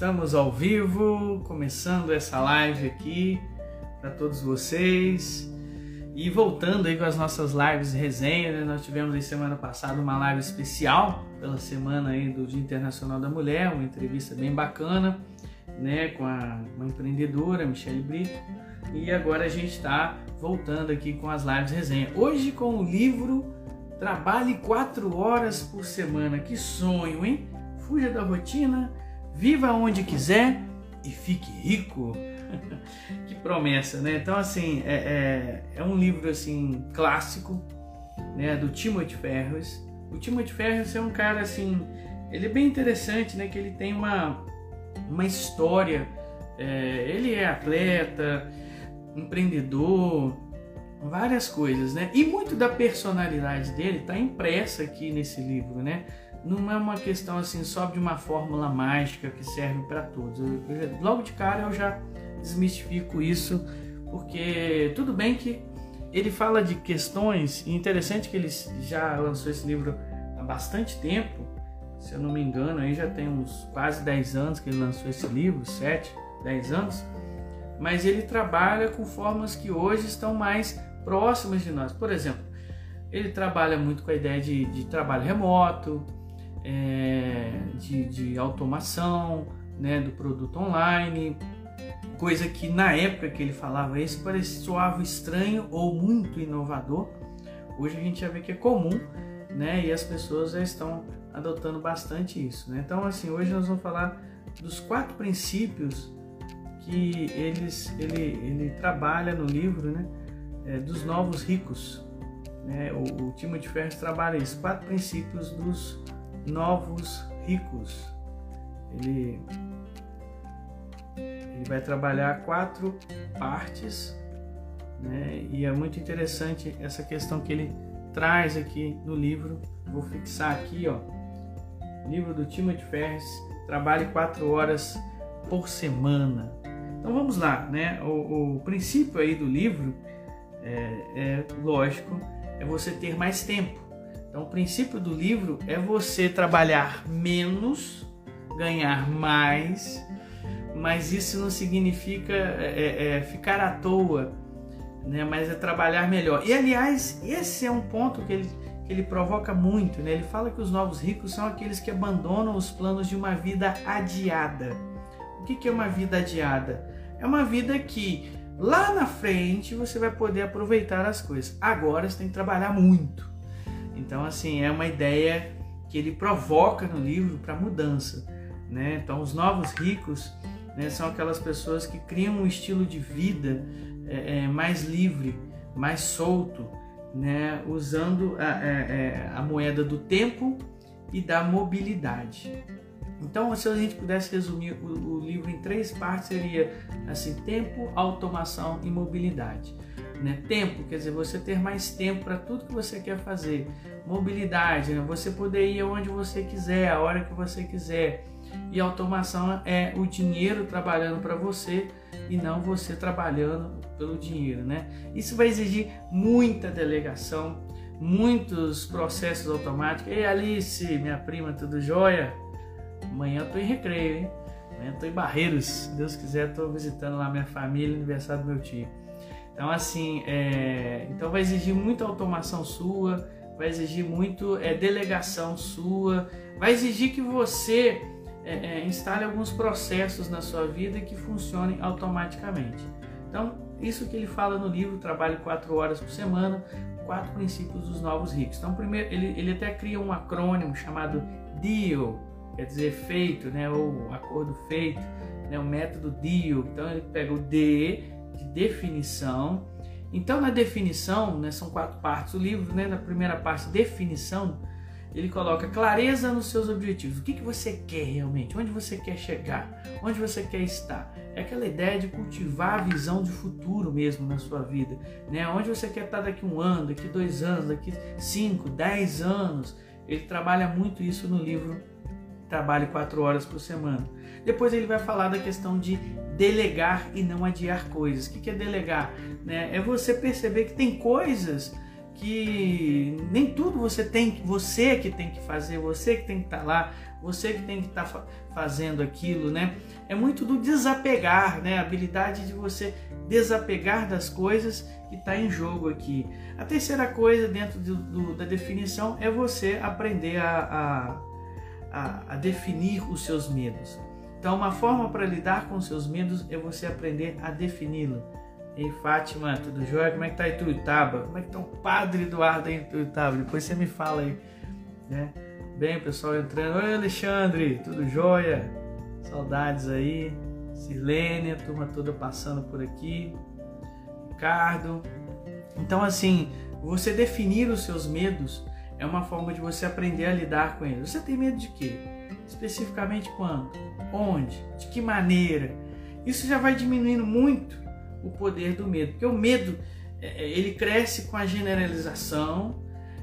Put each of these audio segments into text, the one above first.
Estamos ao vivo, começando essa live aqui para todos vocês. E voltando aí com as nossas lives resenha, né? nós tivemos aí semana passada uma live especial pela semana aí do Dia Internacional da Mulher, uma entrevista bem bacana, né, com a, uma empreendedora, Michelle Brito. E agora a gente está voltando aqui com as lives resenha. Hoje com o livro Trabalhe 4 horas por semana. Que sonho, hein? Fuja da rotina, viva onde quiser e fique rico. que promessa, né? Então, assim, é, é, é, um livro assim clássico, né? Do Timothy Ferris. O Timothy Ferris é um cara assim, ele é bem interessante, né? Que ele tem uma uma história. É, ele é atleta, empreendedor, várias coisas, né? E muito da personalidade dele está impressa aqui nesse livro, né? Não é uma questão assim só de uma fórmula mágica que serve para todos. Eu, eu, logo de cara eu já desmistifico isso, porque tudo bem que ele fala de questões, e interessante que ele já lançou esse livro há bastante tempo, se eu não me engano, aí já tem uns quase 10 anos que ele lançou esse livro, 7, 10 anos, mas ele trabalha com formas que hoje estão mais próximas de nós. Por exemplo, ele trabalha muito com a ideia de, de trabalho remoto, é, de, de, automação né, do produto online, coisa que na época que ele falava isso parecia soava estranho ou muito inovador. Hoje a gente já vê que é comum, né? E as pessoas já estão adotando bastante isso, né? Então, assim, hoje nós vamos falar dos quatro princípios que eles, ele, ele trabalha no livro, né? É, dos novos ricos. Né? O, o Timothy Ferris trabalha isso, quatro princípios dos novos ricos. Ele, ele vai trabalhar quatro partes, né? e é muito interessante essa questão que ele traz aqui no livro. Vou fixar aqui, ó, livro do Timothy Ferris, trabalhe quatro horas por semana. Então vamos lá, né? O, o princípio aí do livro é, é lógico, é você ter mais tempo. Então, o princípio do livro é você trabalhar menos, ganhar mais, mas isso não significa é, é, é, ficar à toa, né? mas é trabalhar melhor. E, aliás, esse é um ponto que ele, que ele provoca muito. Né? Ele fala que os novos ricos são aqueles que abandonam os planos de uma vida adiada. O que, que é uma vida adiada? É uma vida que Lá na frente você vai poder aproveitar as coisas. Agora você tem que trabalhar muito. Então, assim, é uma ideia que ele provoca no livro para mudança. Né? Então, os novos ricos né, são aquelas pessoas que criam um estilo de vida é, é, mais livre, mais solto, né? usando a, é, é, a moeda do tempo e da mobilidade. Então, se a gente pudesse resumir o, o, livro em três partes, seria assim: tempo, automação e mobilidade. Né? Tempo, quer dizer, você ter mais tempo para tudo que você quer fazer. Mobilidade, né? você poder ir aonde você quiser, a hora que você quiser. E automação é o dinheiro trabalhando para você e não você trabalhando pelo dinheiro, né? Isso vai exigir muita delegação, muitos processos automáticos. Ei, Alice, minha prima, tudo jóia? Amanhã eu tô em recreio, hein? Amanhã eu tô em Barreiros. Se Deus quiser, tô visitando lá minha família, aniversário do meu tio. Então, assim, é... então vai exigir muita automação sua, vai exigir muito é, delegação sua, vai exigir que você é, é, instale alguns processos na sua vida que funcionem automaticamente. Então, isso que ele fala no livro, trabalhe quatro horas por semana, quatro princípios dos novos ricos. Então, primeiro, ele, ele até cria um acrônimo chamado DEAL, quer dizer feito, né, ou acordo feito, né, o método DEAL. Então ele pega o D de definição. Então na definição, né, são quatro partes do livro, né, na primeira parte definição, ele coloca clareza nos seus objetivos. O que, que você quer realmente? Onde você quer chegar? Onde você quer estar? É aquela ideia de cultivar a visão de futuro mesmo na sua vida. Né? Onde você quer estar daqui um ano, daqui dois anos, daqui cinco, dez anos. Ele trabalha muito isso no livro trabalhe quatro horas por semana. Depois ele vai falar da questão de delegar e não adiar coisas. O que é delegar? Né? É você perceber que tem coisas que nem tudo você tem, você que tem que fazer, você que tem que estar tá lá, você que tem que estar tá fazendo aquilo, né? É muito do desapegar, né? A habilidade de você desapegar das coisas que está em jogo aqui. A terceira coisa dentro do, do, da definição é você aprender a, a, a, a definir os seus medos. Então, uma forma para lidar com seus medos é você aprender a defini-lo. Ei, Fátima, tudo jóia? Como é que tá Ituiutaba? Como é que tá o Padre Eduardo aí em Ituiutaba? Depois você me fala aí, né? Bem, pessoal entrando. Oi, Alexandre, tudo jóia? Saudades aí. Silênia, turma toda passando por aqui. Ricardo. Então, assim, você definir os seus medos é uma forma de você aprender a lidar com eles. Você tem medo de quê? Especificamente quando? Onde? De que maneira? Isso já vai diminuindo muito o poder do medo, porque o medo é, é, ele cresce com a generalização,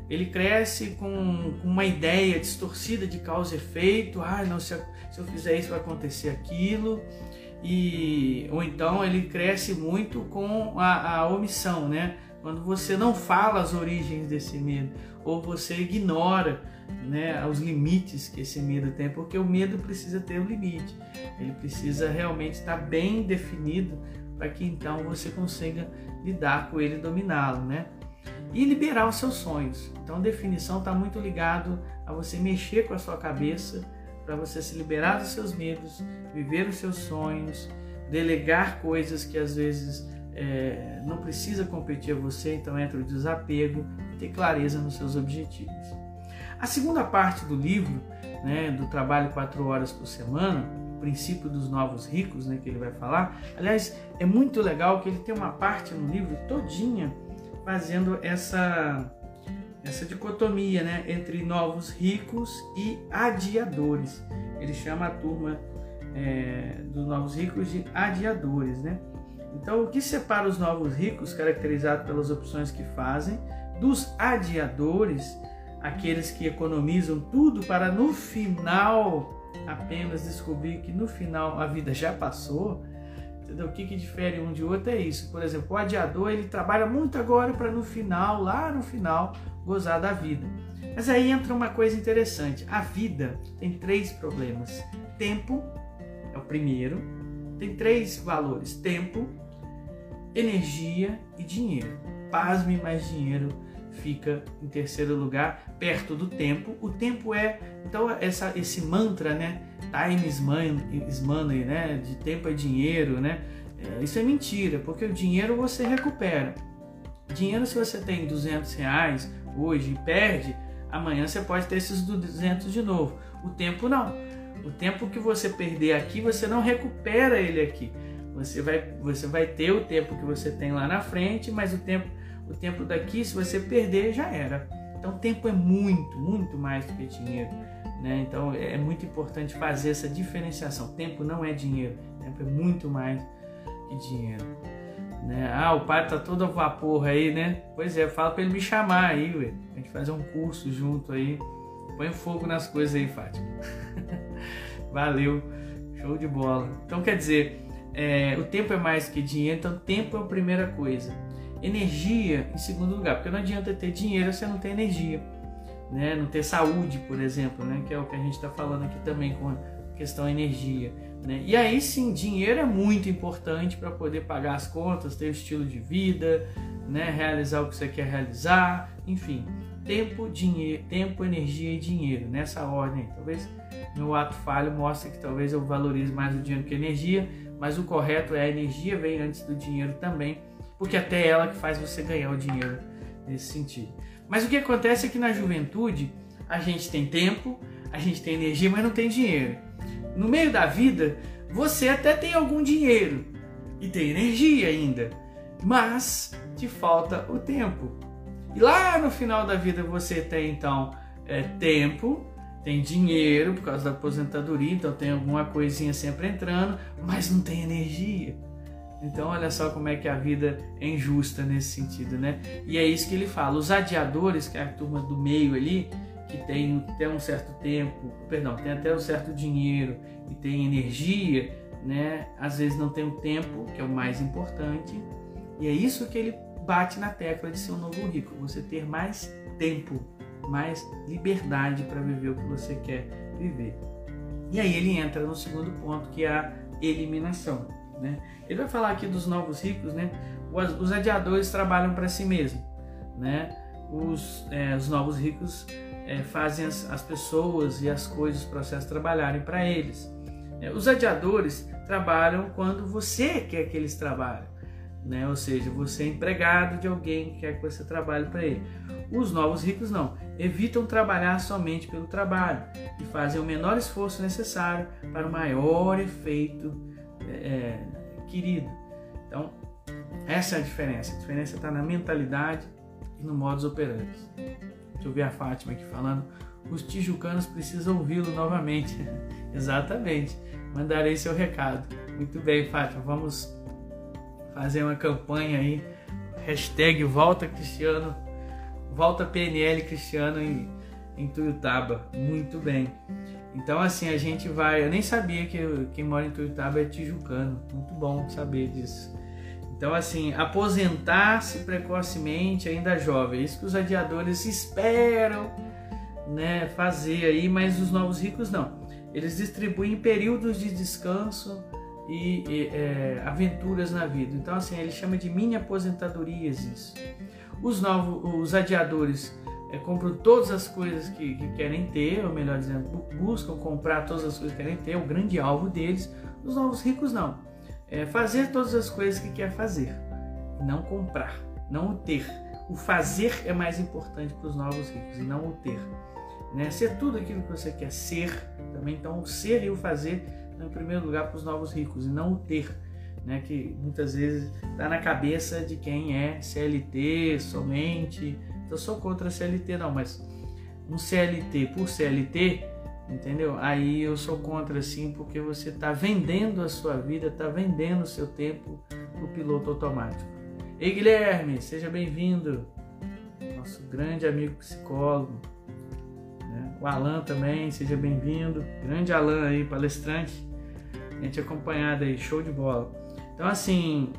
ele cresce com, uma ideia distorcida de causa e efeito. Ah, não, se eu, fizer isso vai acontecer aquilo. E, ou então ele cresce muito com a, a omissão, né? Quando você não fala as origens desse medo, ou você ignora né, os limites que esse medo tem, porque o medo precisa ter um limite, ele precisa realmente estar bem definido para que então você consiga lidar com ele e dominá-lo, né? e liberar os seus sonhos. Então, definição está muito ligado a você mexer com a sua cabeça para você se liberar dos seus medos, viver os seus sonhos, delegar coisas que às vezes é, não precisa competir a você. Então, entra o desapego, ter clareza nos seus objetivos. A segunda parte do livro, né, do trabalho quatro horas por semana, o princípio dos novos ricos, né, que ele vai falar. Aliás, é muito legal que ele tem uma parte no livro todinha fazendo essa essa dicotomia né, entre novos ricos e adiadores. Ele chama a turma é, dos novos ricos de adiadores. Né? Então, o que separa os novos ricos, caracterizados pelas opções que fazem, dos adiadores, aqueles que economizam tudo para no final apenas descobrir que no final a vida já passou, Entendeu? O que, que difere um de outro é isso. Por exemplo, o adiador ele trabalha muito agora para no final, lá no final, gozar da vida. Mas aí entra uma coisa interessante. A vida tem três problemas. Tempo é o primeiro. Tem três valores: tempo, energia e dinheiro. Pasme mais dinheiro fica em terceiro lugar, perto do tempo. O tempo é, então, essa, esse mantra, né? Time is money, is money né? De tempo é dinheiro, né? É, isso é mentira, porque o dinheiro você recupera. Dinheiro, se você tem 200 reais hoje e perde, amanhã você pode ter esses 200 de novo. O tempo não. O tempo que você perder aqui, você não recupera ele aqui. Você vai, você vai ter o tempo que você tem lá na frente, mas o tempo o tempo daqui, se você perder, já era. Então, tempo é muito, muito mais do que dinheiro. Né? Então, é muito importante fazer essa diferenciação. Tempo não é dinheiro, tempo é muito mais que dinheiro. Né? Ah, o pai tá todo a vapor aí, né? Pois é, fala para ele me chamar aí, ué. A gente fazer um curso junto aí. Põe fogo nas coisas aí, Fátima. Valeu, show de bola. Então, quer dizer, é, o tempo é mais que dinheiro, então tempo é a primeira coisa. Energia em segundo lugar, porque não adianta ter dinheiro se não tem energia, né? não ter saúde, por exemplo, né? que é o que a gente está falando aqui também com a questão energia. Né? E aí sim, dinheiro é muito importante para poder pagar as contas, ter o estilo de vida, né? realizar o que você quer realizar, enfim. Tempo, dinheiro, tempo, energia e dinheiro, nessa ordem. Talvez meu ato falho mostre que talvez eu valorize mais o dinheiro que a energia, mas o correto é a energia vem antes do dinheiro também porque até ela que faz você ganhar o dinheiro nesse sentido. Mas o que acontece é que na juventude a gente tem tempo, a gente tem energia, mas não tem dinheiro. No meio da vida, você até tem algum dinheiro e tem energia ainda, mas te falta o tempo. E lá no final da vida você tem então é, tempo, tem dinheiro por causa da aposentadoria, então tem alguma coisinha sempre entrando, mas não tem energia. Então, olha só como é que a vida é injusta nesse sentido, né? E é isso que ele fala. Os adiadores, que é a turma do meio ali, que tem até um certo tempo, perdão, tem até um certo dinheiro e tem energia, né? Às vezes não tem o tempo, que é o mais importante. E é isso que ele bate na tecla de ser um novo rico, você ter mais tempo, mais liberdade para viver o que você quer viver. E aí ele entra no segundo ponto, que é a eliminação. Né? Ele vai falar aqui dos novos ricos, né? Os, adiadores trabalham para si mesmo, né? Os, é, os novos ricos é, fazem as, as, pessoas e as coisas, os processos trabalharem para eles. É, os adiadores trabalham quando você quer que eles trabalhem, né? Ou seja, você é empregado de alguém que quer que você trabalhe para ele. Os novos ricos não, evitam trabalhar somente pelo trabalho e fazem o menor esforço necessário para o maior efeito é, querido. Então, essa é a diferença. A diferença está na mentalidade e no modus operandi. Deixa eu ver a Fátima aqui falando. Os tijucanos precisam ouvi-lo novamente. Exatamente. Mandarei seu recado. Muito bem, Fátima. Vamos fazer uma campanha aí. Hashtag Volta Cristiano. Volta PNL Cristiano em, em Tuiutaba. Muito bem. Então, assim, a gente vai. Eu nem sabia que quem mora em Tuiutaba é tijucano. Muito bom saber disso. Então, assim, aposentar-se precocemente, ainda jovem. É isso que os adiadores esperam né, fazer aí, mas os novos ricos não. Eles distribuem períodos de descanso e, e é, aventuras na vida. Então, assim, ele chama de mini aposentadorias isso. Os novos, os adiadores é, compram todas as coisas que, que, querem ter, ou melhor dizendo, buscam comprar todas as coisas que querem ter, o grande alvo deles. Os novos ricos não. É fazer todas as coisas que quer fazer, não comprar, não o ter. O fazer é mais importante para os novos ricos e não o ter. Né? Ser tudo aquilo que você quer ser também. Então, o ser e o fazer em primeiro lugar para os novos ricos e não o ter. Né, que muitas vezes está na cabeça de quem é CLT somente, eu sou contra CLT não, mas um CLT por CLT, entendeu? Aí eu sou contra sim, porque você está vendendo a sua vida, está vendendo o seu tempo para o piloto automático. Ei Guilherme, seja bem-vindo, nosso grande amigo psicólogo. Né? O Alan também, seja bem-vindo. Grande Alan aí, palestrante. Gente acompanhado aí, show de bola. Então assim,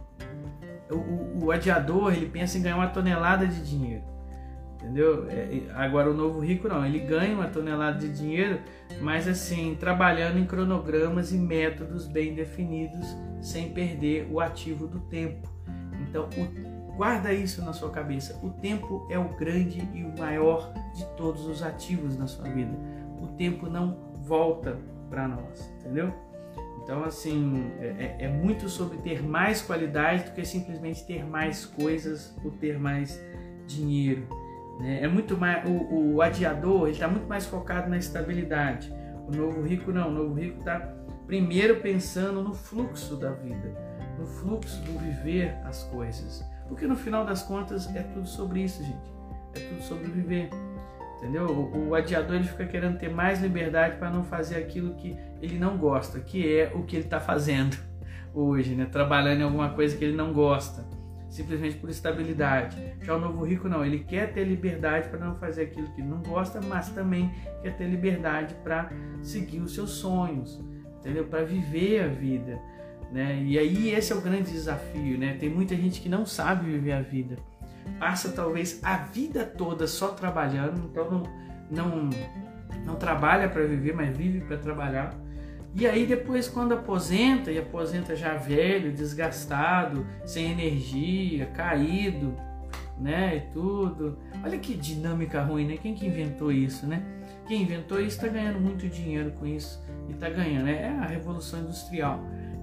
o, o adiador ele pensa em ganhar uma tonelada de dinheiro entendeu? É, agora o novo rico não, ele ganha uma tonelada de dinheiro, mas assim, trabalhando em cronogramas e métodos bem definidos, sem perder o ativo do tempo. Então, o, guarda isso na sua cabeça. O tempo é o grande e o maior de todos os ativos na sua vida. O tempo não volta para nós, entendeu? Então, assim, é, é, é muito sobre ter mais qualidade do que simplesmente ter mais coisas ou ter mais dinheiro. Né? É muito mais o, o adiador está muito mais focado na estabilidade. O novo rico não. O novo rico está primeiro pensando no fluxo da vida, no fluxo do viver as coisas. Porque no final das contas é tudo sobre isso, gente. É tudo sobre viver. Entendeu? O, o adiador ele fica querendo ter mais liberdade para não fazer aquilo que ele não gosta, que é o que ele está fazendo hoje, né? Trabalhando em alguma coisa que ele não gosta simplesmente por estabilidade. Já o novo rico não, ele quer ter liberdade para não fazer aquilo que não gosta, mas também quer ter liberdade para seguir os seus sonhos, entendeu? Para viver a vida, né? E aí esse é o grande desafio, né? Tem muita gente que não sabe viver a vida, passa talvez a vida toda só trabalhando, então não não, não trabalha para viver, mas vive para trabalhar e aí depois quando aposenta, e aposenta já velho, desgastado, sem energia, caído, né, e tudo. Olha que dinâmica ruim, né? Quem que inventou isso, né? Quem inventou isso está ganhando muito dinheiro com isso e está ganhando. É a revolução industrial,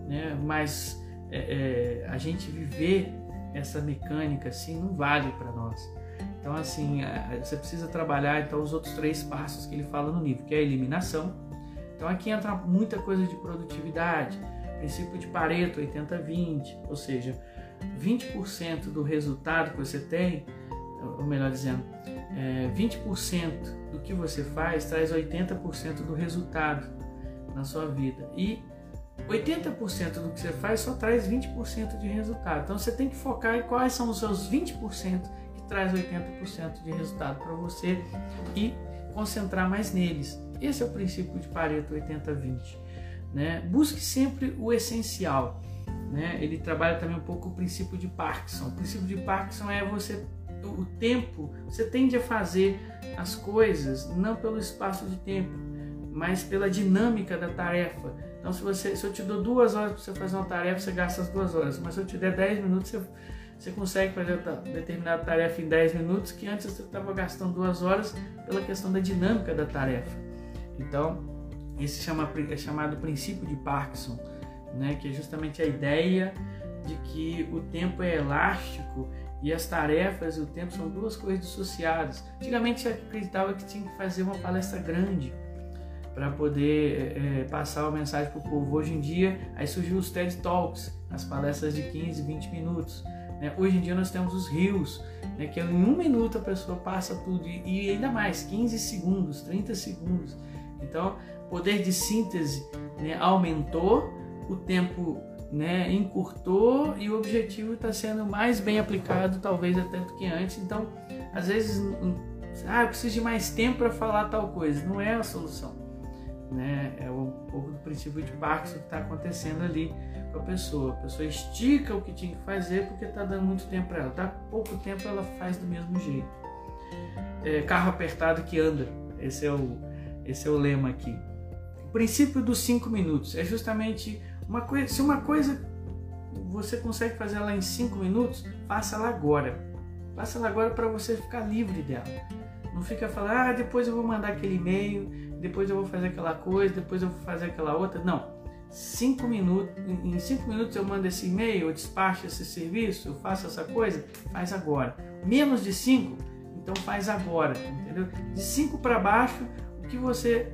né? Mas é, é, a gente viver essa mecânica assim não vale para nós. Então assim, você precisa trabalhar então os outros três passos que ele fala no livro, que é a eliminação, então aqui entra muita coisa de produtividade, princípio de Pareto 80-20, ou seja, 20% do resultado que você tem, ou melhor dizendo, é, 20% do que você faz traz 80% do resultado na sua vida. E 80% do que você faz só traz 20% de resultado. Então você tem que focar em quais são os seus 20% que traz 80% de resultado para você e concentrar mais neles. Esse é o princípio de Pareto 80-20. Né? Busque sempre o essencial. né, ele trabalha também um pouco o princípio de Parkinson. O princípio de Parkinson é você o tempo, você tende a fazer as coisas não pelo espaço de tempo, mas pela dinâmica da tarefa. Então, se, você, se eu te dou duas horas para você fazer uma tarefa, você gasta as duas horas. Mas se eu te der dez minutos, você, você consegue fazer determinada tarefa em dez minutos, que antes você estava gastando duas horas pela questão da dinâmica da tarefa. Então, esse chama, é chamado princípio de Parkinson, né? que é justamente a ideia de que o tempo é elástico e as tarefas e o tempo são duas coisas dissociadas. Antigamente se acreditava que tinha que fazer uma palestra grande para poder é, passar a mensagem para o povo. Hoje em dia, aí surgiu os TED Talks, as palestras de 15, 20 minutos. Né? Hoje em dia nós temos os rios, né? que em um minuto a pessoa passa tudo, e, e ainda mais, 15 segundos, 30 segundos. Então, poder de síntese né, aumentou, o tempo né, encurtou e o objetivo está sendo mais bem aplicado, talvez até do que antes. Então, às vezes, ah, eu preciso de mais tempo para falar tal coisa. Não é a solução. Né? É um pouco do princípio de Parkinson que está acontecendo ali com a pessoa. A pessoa estica o que tinha que fazer porque está dando muito tempo para ela. Dá pouco tempo, ela faz do mesmo jeito. É, carro apertado que anda. Esse é o, esse é o lema aqui. O princípio dos cinco minutos é justamente uma coisa, se uma coisa você consegue fazer ela em 5 minutos, faça ela agora. Faça ela agora para você ficar livre dela. Não fica falando, ah, depois eu vou mandar aquele e-mail, depois eu vou fazer aquela coisa, depois eu vou fazer aquela outra. Não. Cinco minutos, em cinco minutos eu mando esse e-mail, eu despacho esse serviço, eu faço essa coisa, faz agora. Menos de cinco, então faz agora, entendeu? De cinco para baixo, o que você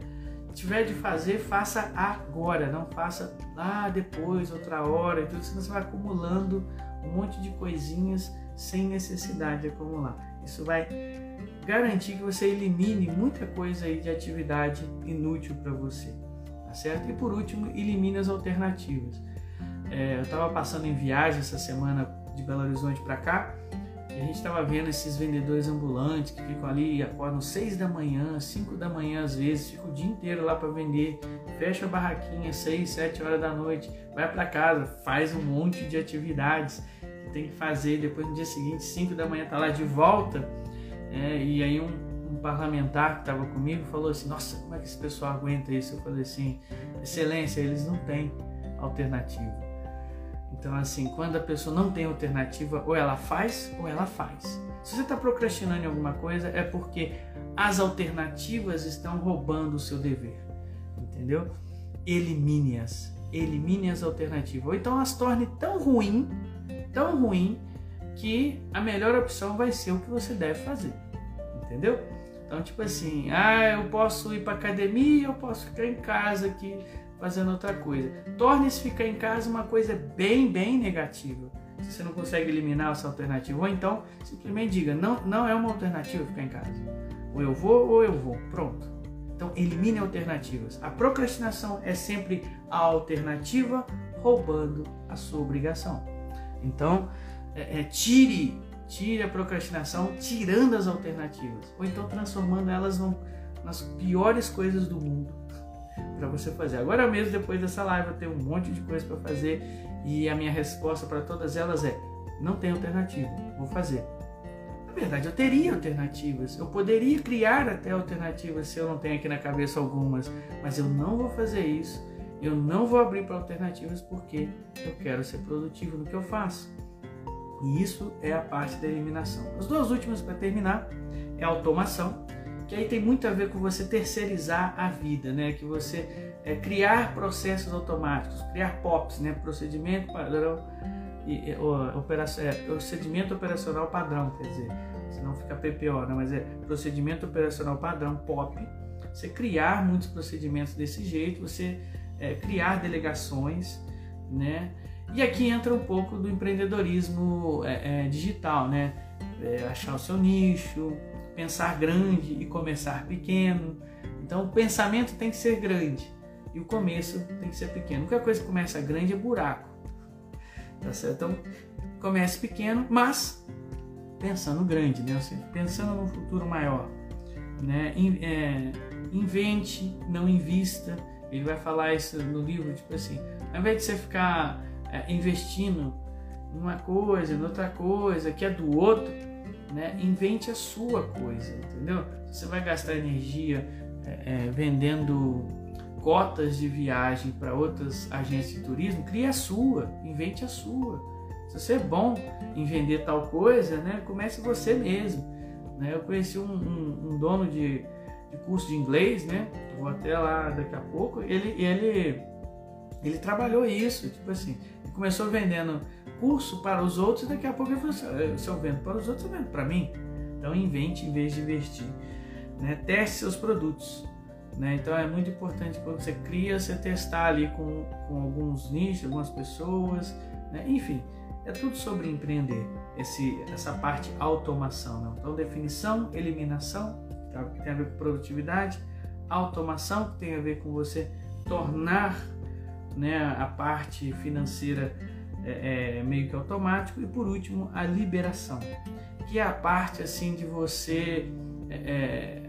tiver de fazer, faça agora, não faça lá depois, outra hora, e tudo, senão você vai acumulando um monte de coisinhas sem necessidade de acumular. Isso vai garantir que você elimine muita coisa aí de atividade inútil para você, tá certo? E por último, elimine as alternativas. É, eu estava passando em viagem essa semana de Belo Horizonte para cá e a gente estava vendo esses vendedores ambulantes que ficam ali e acordam 6 da manhã, 5 da manhã às vezes, ficam o dia inteiro lá para vender, fecha a barraquinha 6, 7 horas da noite, vai para casa, faz um monte de atividades que tem que fazer, depois no dia seguinte, 5 da manhã tá lá de volta. É, e aí um, um parlamentar que estava comigo falou assim, nossa, como é que esse pessoal aguenta isso? Eu falei assim, excelência, eles não têm alternativa. Então, assim, quando a pessoa não tem alternativa, ou ela faz ou ela faz. Se você está procrastinando em alguma coisa, é porque as alternativas estão roubando o seu dever. Entendeu? Elimine-as. Elimine as alternativas. Ou então as torne tão ruim, tão ruim, que a melhor opção vai ser o que você deve fazer. Entendeu? Então, tipo assim, ah, eu posso ir para academia, eu posso ficar em casa aqui fazendo outra coisa. Torne-se ficar em casa uma coisa bem, bem negativa. Se você não consegue eliminar essa alternativa, ou então simplesmente diga: não, não é uma alternativa ficar em casa. Ou eu vou ou eu vou. Pronto. Então elimine alternativas. A procrastinação é sempre a alternativa roubando a sua obrigação. Então é, é, tire, tire a procrastinação tirando as alternativas, ou então transformando elas num, nas piores coisas do mundo para você fazer. Agora mesmo, depois dessa live, eu tenho um monte de coisa para fazer e a minha resposta para todas elas é: não tem alternativa, vou fazer. Na verdade, eu teria alternativas, eu poderia criar até alternativas se eu não tenho aqui na cabeça algumas, mas eu não vou fazer isso, eu não vou abrir para alternativas porque eu quero ser produtivo no que eu faço. E isso é a parte da eliminação. As duas últimas para terminar é a automação que aí tem muito a ver com você terceirizar a vida, né? Que você é, criar processos automáticos, criar POPs, né? Procedimento padrão e, operação, é, procedimento operacional padrão, quer dizer, senão fica PPO, né? Mas é procedimento operacional padrão POP. Você criar muitos procedimentos desse jeito, você é, criar delegações, né? E aqui entra um pouco do empreendedorismo é, é, digital, né? É, achar o seu nicho, pensar grande e começar pequeno. Então, o pensamento tem que ser grande e o começo tem que ser pequeno. Qualquer coisa que começa grande é buraco. Tá certo? Então, comece pequeno, mas pensando grande, né? Seja, pensando num futuro maior. Né? É, invente, não invista. Ele vai falar isso no livro, tipo assim, ao invés de você ficar é, investindo numa coisa, em outra coisa, que é do outro, né? Invente a sua coisa, entendeu? Você vai gastar energia é, é, vendendo cotas de viagem para outras agências de turismo, crie a sua, invente a sua. Se você é bom em vender tal coisa, né? Comece você mesmo. Né? Eu conheci um, um, um dono de, de, curso de inglês, né? Vou até lá daqui a pouco. Ele, ele, ele trabalhou isso, tipo assim, começou vendendo curso para os outros daqui a pouco ele falou assim, se eu vendo para os outros, eu vendo para mim. Então invente em vez de investir. Né? Teste seus produtos. Né? Então é muito importante quando você cria, você testar ali com, com alguns nichos, algumas pessoas, né? enfim, é tudo sobre empreender, esse, essa parte automação. Né? Então definição, eliminação, tá? que tem a ver com produtividade, automação, que tem a ver com você tornar né, a parte financeira é, é, meio que automático e por último a liberação, que é a parte assim de você é, é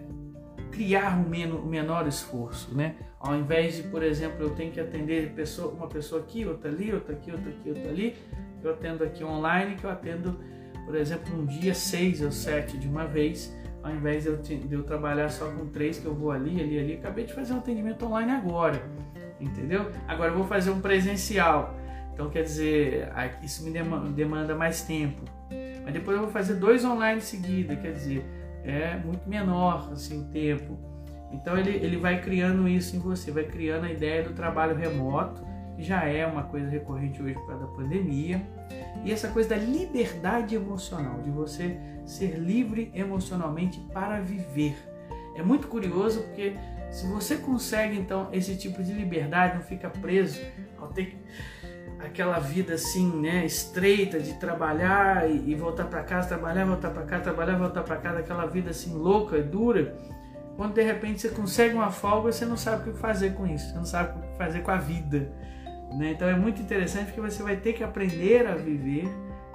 criar um menor, menor esforço, né? Ao invés de, por exemplo, eu tenho que atender pessoa, uma pessoa aqui, outra ali, outra aqui, outra aqui, outra ali, eu atendo aqui online, que eu atendo, por exemplo, um dia seis ou sete de uma vez, ao invés de eu, de eu trabalhar só com três, que eu vou ali, ali, ali. Acabei de fazer um atendimento online agora, entendeu? Agora eu vou fazer um presencial. Então, quer dizer, isso me demanda mais tempo. Mas depois eu vou fazer dois online em seguida, quer dizer, é muito menor assim, o tempo. Então, ele, ele vai criando isso em você, vai criando a ideia do trabalho remoto, que já é uma coisa recorrente hoje por causa da pandemia. E essa coisa da liberdade emocional, de você ser livre emocionalmente para viver. É muito curioso porque se você consegue então esse tipo de liberdade, não fica preso ao ter aquela vida assim, né, estreita de trabalhar e, e voltar para casa, trabalhar, voltar para casa, trabalhar, voltar para casa, aquela vida assim louca e dura. Quando de repente você consegue uma folga, você não sabe o que fazer com isso, você não sabe o que fazer com a vida. Né? Então é muito interessante porque você vai ter que aprender a viver.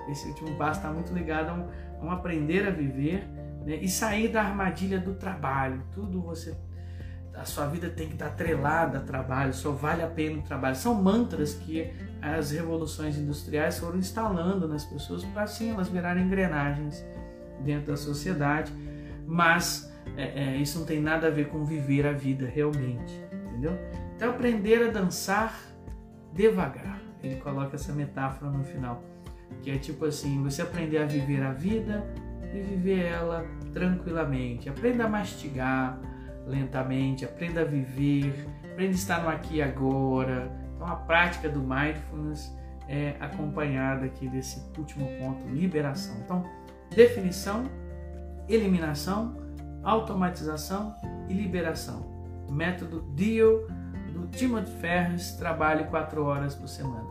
Esse último passo está muito ligado a um, a um, aprender a viver né? e sair da armadilha do trabalho. Tudo você a sua vida tem que estar atrelada a trabalho, só vale a pena o trabalho. São mantras que as revoluções industriais foram instalando nas pessoas para assim elas virarem engrenagens dentro da sociedade, mas é, é, isso não tem nada a ver com viver a vida realmente, entendeu? Então aprender a dançar devagar. Ele coloca essa metáfora no final, que é tipo assim, você aprender a viver a vida e viver ela tranquilamente. Aprenda a mastigar, lentamente, aprenda a viver, aprenda a estar no aqui e agora. Então a prática do mindfulness é acompanhada aqui desse último ponto, liberação. Então, definição, eliminação, automatização e liberação. Método DEAL do Timothy Ferris, trabalhe quatro horas por semana.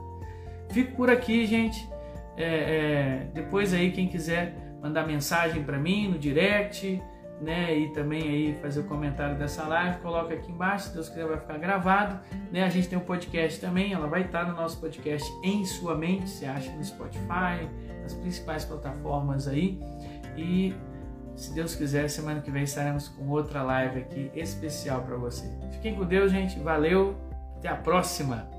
Fico por aqui, gente. É, é, depois aí, quem quiser mandar mensagem para mim no direct, né? E também aí fazer o comentário dessa live, coloca aqui embaixo, se Deus quiser vai ficar gravado, né? A gente tem um podcast também, ela vai estar no nosso podcast em sua mente, você acha no Spotify, nas principais plataformas aí. E se Deus quiser, semana que vem estaremos com outra live aqui especial para você. Fiquem com Deus, gente. Valeu. Até a próxima.